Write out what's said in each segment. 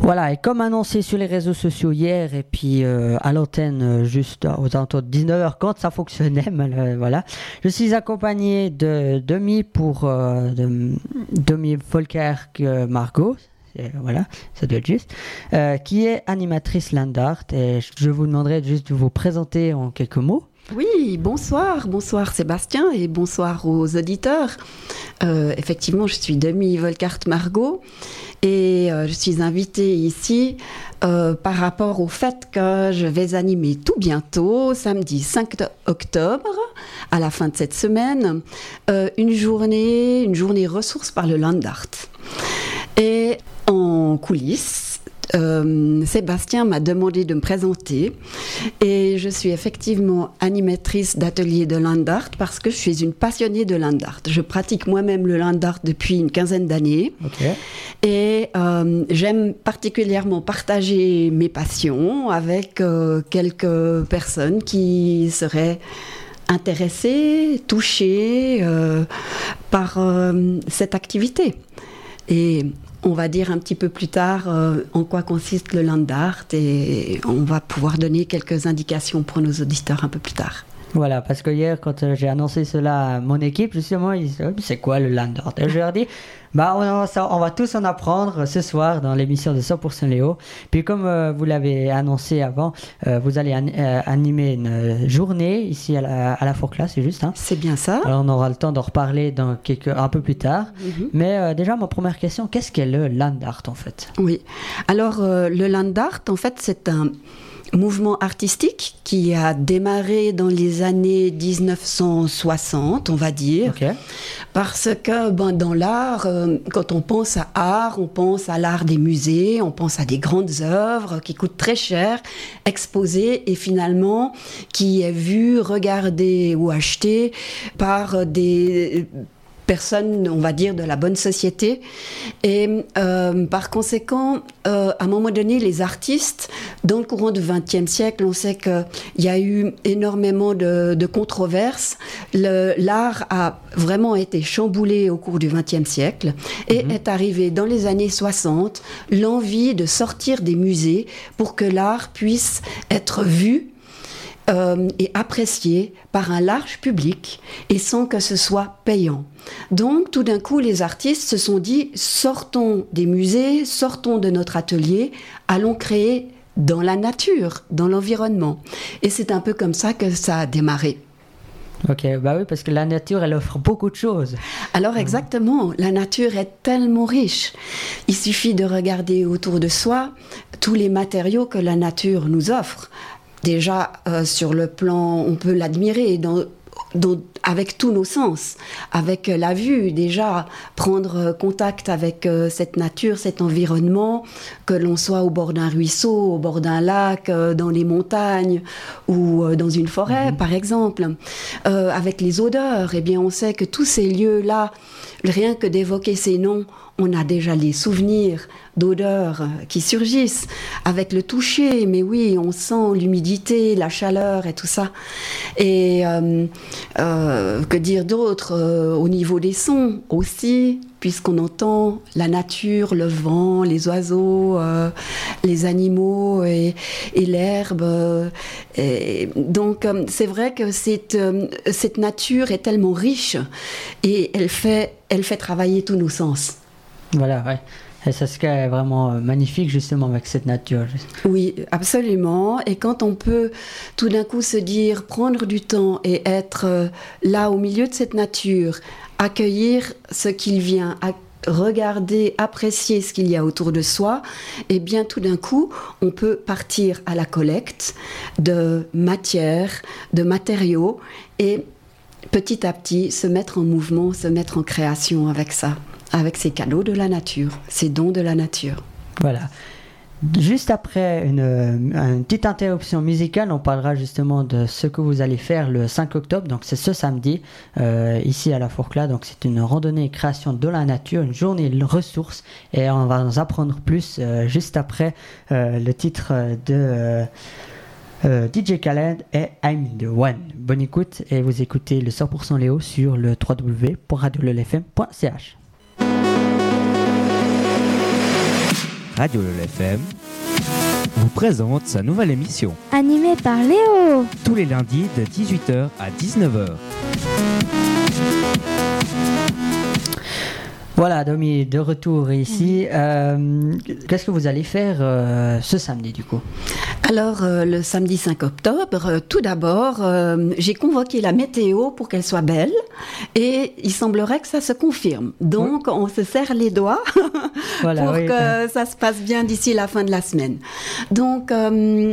Voilà, et comme annoncé sur les réseaux sociaux hier et puis euh, à l'antenne euh, juste aux alentours de 19h quand ça fonctionnait, mal- voilà, je suis accompagné de Demi pour euh, de, Demi Volkerk euh, Margot, voilà, ça doit être juste, euh, qui est animatrice Landart et je vous demanderai juste de vous présenter en quelques mots. Oui, bonsoir, bonsoir Sébastien et bonsoir aux auditeurs. Euh, effectivement, je suis Demi Volkart Margot et euh, je suis invitée ici euh, par rapport au fait que je vais animer tout bientôt, samedi 5 octobre, à la fin de cette semaine, une journée, une journée ressources par le Landart. Et en coulisses, euh, Sébastien m'a demandé de me présenter et je suis effectivement animatrice d'atelier de land art parce que je suis une passionnée de land art. Je pratique moi-même le land art depuis une quinzaine d'années et euh, j'aime particulièrement partager mes passions avec euh, quelques personnes qui seraient intéressées, touchées par cette activité. Et on va dire un petit peu plus tard euh, en quoi consiste le land art et on va pouvoir donner quelques indications pour nos auditeurs un peu plus tard. Voilà, parce que hier, quand euh, j'ai annoncé cela à mon équipe, justement, ils disaient, c'est quoi le land art Et je leur dis, bah, on, va ça- on va tous en apprendre ce soir dans l'émission de 100% Léo. Puis, comme euh, vous l'avez annoncé avant, euh, vous allez an- euh, animer une journée ici à la, à la c'est juste. Hein C'est bien ça Alors, on aura le temps d'en reparler dans quelques, un peu plus tard. Mhm. Mais déjà, ma première question, qu'est-ce qu'est le land art en fait? Oui. Alors, le land art, en fait, c'est un mouvement artistique qui a démarré dans les années 1960, on va dire. Parce que ben, dans l'art, euh, quand on pense à art, on pense à l'art des musées, on pense à des grandes œuvres qui coûtent très cher, exposées et finalement qui est vu, regardé ou acheté par des personnes, on va dire, de la bonne société. Et euh, par conséquent, euh, à un moment donné, les artistes, dans le courant du XXe siècle, on sait qu'il y a eu énormément de, de controverses. L'art a vraiment été chamboulé au cours du XXe siècle et est arrivé dans les années 60 l'envie de sortir des musées pour que l'art puisse être vu euh, et apprécié par un large public et sans que ce soit payant. Donc tout d'un coup, les artistes se sont dit, sortons des musées, sortons de notre atelier, allons créer dans la nature, dans l'environnement. Et c'est un peu comme ça que ça a démarré. Ok, bah oui, parce que la nature, elle offre beaucoup de choses. Alors exactement, la nature est tellement riche. Il suffit de regarder autour de soi tous les matériaux que la nature nous offre. Déjà, euh, sur le plan, on peut l'admirer dans- dans- avec tous nos sens, avec euh, la vue, déjà, prendre euh, contact avec euh, cette nature, cet environnement, que l'on soit au bord d'un ruisseau, au bord d'un lac, dans les montagnes ou dans une forêt, par exemple. Euh, avec les odeurs, eh bien, on sait que tous ces lieux-là, rien que d'évoquer ces noms, on a déjà les souvenirs d'odeurs qui surgissent avec le toucher. Mais oui, on sent l'humidité, la chaleur et tout ça. Et euh, euh, que dire d'autre euh, au niveau des sons aussi, puisqu'on entend la nature, le vent, les oiseaux, euh, les animaux et, l'herbe. euh, donc euh, c'est vrai que cette, euh, cette nature est tellement riche et elle fait, elle fait travailler tous nos sens. Voilà, ouais. Et est vraiment euh, magnifique justement avec cette nature. Oui, absolument. Et quand on peut tout d'un coup se dire, prendre du temps et être euh, là au milieu de cette nature, accueillir ce qu'il vient, regarder, apprécier ce qu'il y a autour de soi, et bien tout d'un coup, on peut partir à la collecte de matières, de matériaux et petit à petit se mettre en mouvement, se mettre en création avec ça, avec ces cadeaux de la nature, ces dons de la nature. Voilà. Juste après une, euh, petite interruption musicale, on parlera justement de ce que vous allez faire le 5 octobre. Donc c'est ce samedi euh, ici à la Fourcla. Donc c'est une randonnée et création de la nature, une journée de ressources et on va en apprendre plus euh, juste après le titre de DJ Khaled et I'm the One. Bonne écoute et vous écoutez le 100% Léo sur le www.radiolefm.ch. Radio LFM vous présente sa nouvelle émission. Animée par Léo. Tous les lundis de 18h à 19h. Voilà, Domi, de retour ici. Euh, Qu'est-ce que vous allez faire euh, ce samedi du coup? Alors, euh, le samedi 5 octobre, tout d'abord, j'ai convoqué la météo pour qu'elle soit belle et il semblerait que ça se confirme. Donc, on se serre les doigts Voilà, pour oui, que ça se passe bien d'ici la fin de la semaine. Donc,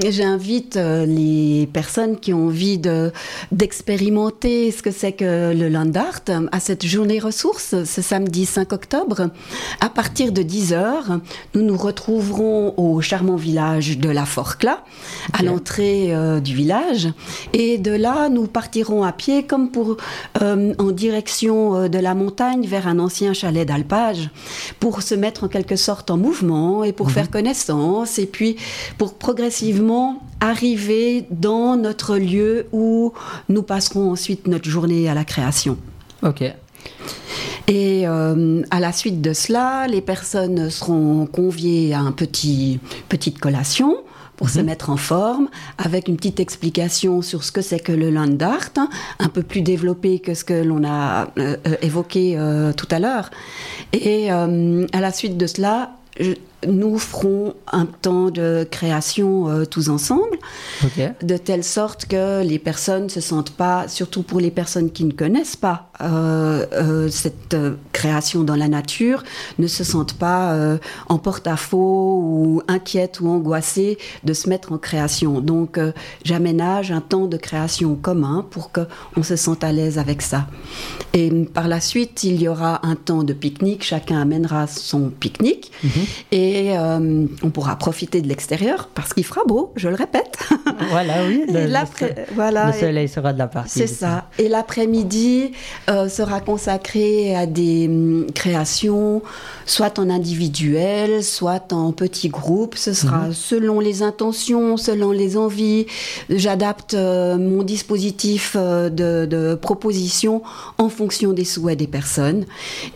j'invite les personnes qui ont envie de- d'expérimenter ce que c'est que le Land Art à cette journée ressources ce samedi 5 octobre. À partir de 10h, nous nous retrouverons au charmant village de la Forcla, à l'entrée euh, du village. Et de là, nous partirons à pied comme pour euh, en direction euh, de la montagne vers un ancien chalet d'alpage pour se mettre en quelque sorte en mouvement et pour faire connaissance et puis pour progressivement arriver dans notre lieu où nous passerons ensuite notre journée à la création. Ok. Et euh, à la suite de cela, les personnes seront conviées à un petit petite collation pour se mettre en forme, avec une petite explication sur ce que c'est que le land art, hein, un peu plus développé que ce que l'on a euh, euh, évoqué euh, tout à l'heure. Et à la suite de cela, je- nous ferons un temps de création euh, tous ensemble de telle sorte que les personnes ne se sentent pas, surtout pour les personnes qui ne connaissent pas euh, euh, cette création dans la nature, ne se sentent pas en porte-à-faux ou inquiètes ou angoissées de se mettre en création. Donc j'aménage un temps de création commun pour qu'on se sente à l'aise avec ça. Et par la suite, il y aura un temps de pique-nique, chacun amènera son pique-nique et euh, on pourra profiter de l'extérieur parce qu'il fera beau, je le répète. Voilà, oui. Le- le l'après- soleil- voilà, Le et- soleil sera de la partie. C'est ça. Et l'après-midi euh, sera consacré à des hum, créations, soit en individuel, soit en petits groupes. Ce sera selon les intentions, selon les envies. J'adapte euh, mon dispositif euh, de, de proposition en fonction des souhaits des personnes.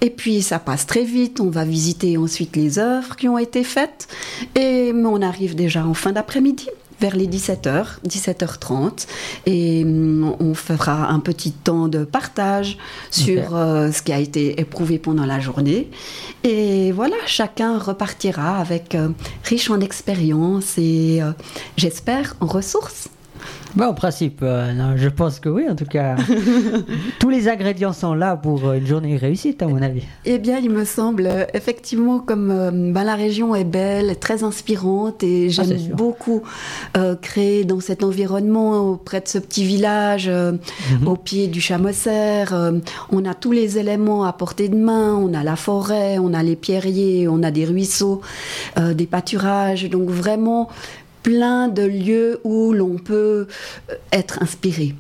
Et puis ça passe très vite. On va visiter ensuite les œuvres qui ont été faites. Et on arrive déjà en fin d'après-midi vers les 17h, 17h30, et hum, on fera un petit temps de partage sur euh, ce qui a été éprouvé pendant la journée. Et voilà, chacun repartira avec euh, riche en expérience et euh, j'espère en ressources. Bah, en principe, euh, non, je pense que oui, en tout cas. Tous les ingrédients sont là pour euh, une journée réussite, à mon avis. Eh bien, il me semble euh, effectivement comme euh, ben, la région est belle, très inspirante et Ah, j'aime beaucoup euh, créer dans cet environnement auprès de ce petit village Mhm. au pied du Chamosser. on a tous les éléments à portée de main, on a la forêt, on a les pierriers, on a des ruisseaux, des pâturages, donc vraiment plein de lieux où l'on peut euh, être inspiré.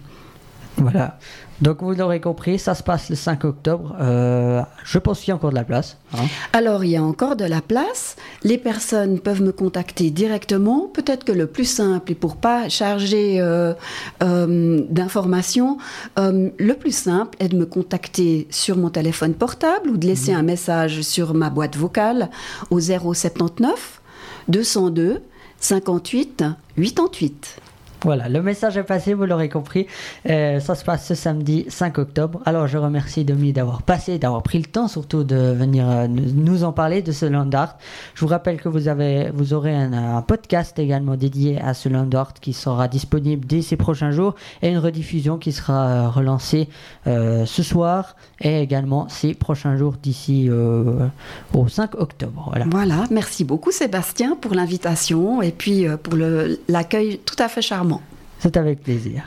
Voilà. Donc, vous l'aurez compris, ça se passe le 5 octobre. Euh, je pense qu'il y a encore de la place. hein. Alors, il y a encore de la place. Les personnes peuvent me contacter directement. Peut-être que le plus simple, et pour pas charger euh, euh, d'informations, le plus simple est de me contacter sur mon téléphone portable ou de laisser un message sur ma boîte vocale au 079 202 58 88. Voilà, le message est passé, vous l'aurez compris. Euh, ça se passe ce samedi 5 octobre. Alors, je remercie Domi d'avoir passé, d'avoir pris le temps surtout de venir euh, nous en parler de ce land art. Je vous rappelle que vous, avez, vous aurez un, podcast également dédié à ce land art qui sera disponible dès ces prochains jours et une rediffusion qui sera euh, relancée ce soir et également ces prochains jours d'ici au 5 octobre. Voilà. Merci beaucoup Sébastien pour l'invitation et puis pour l'accueil tout à fait charmant. C'est avec plaisir.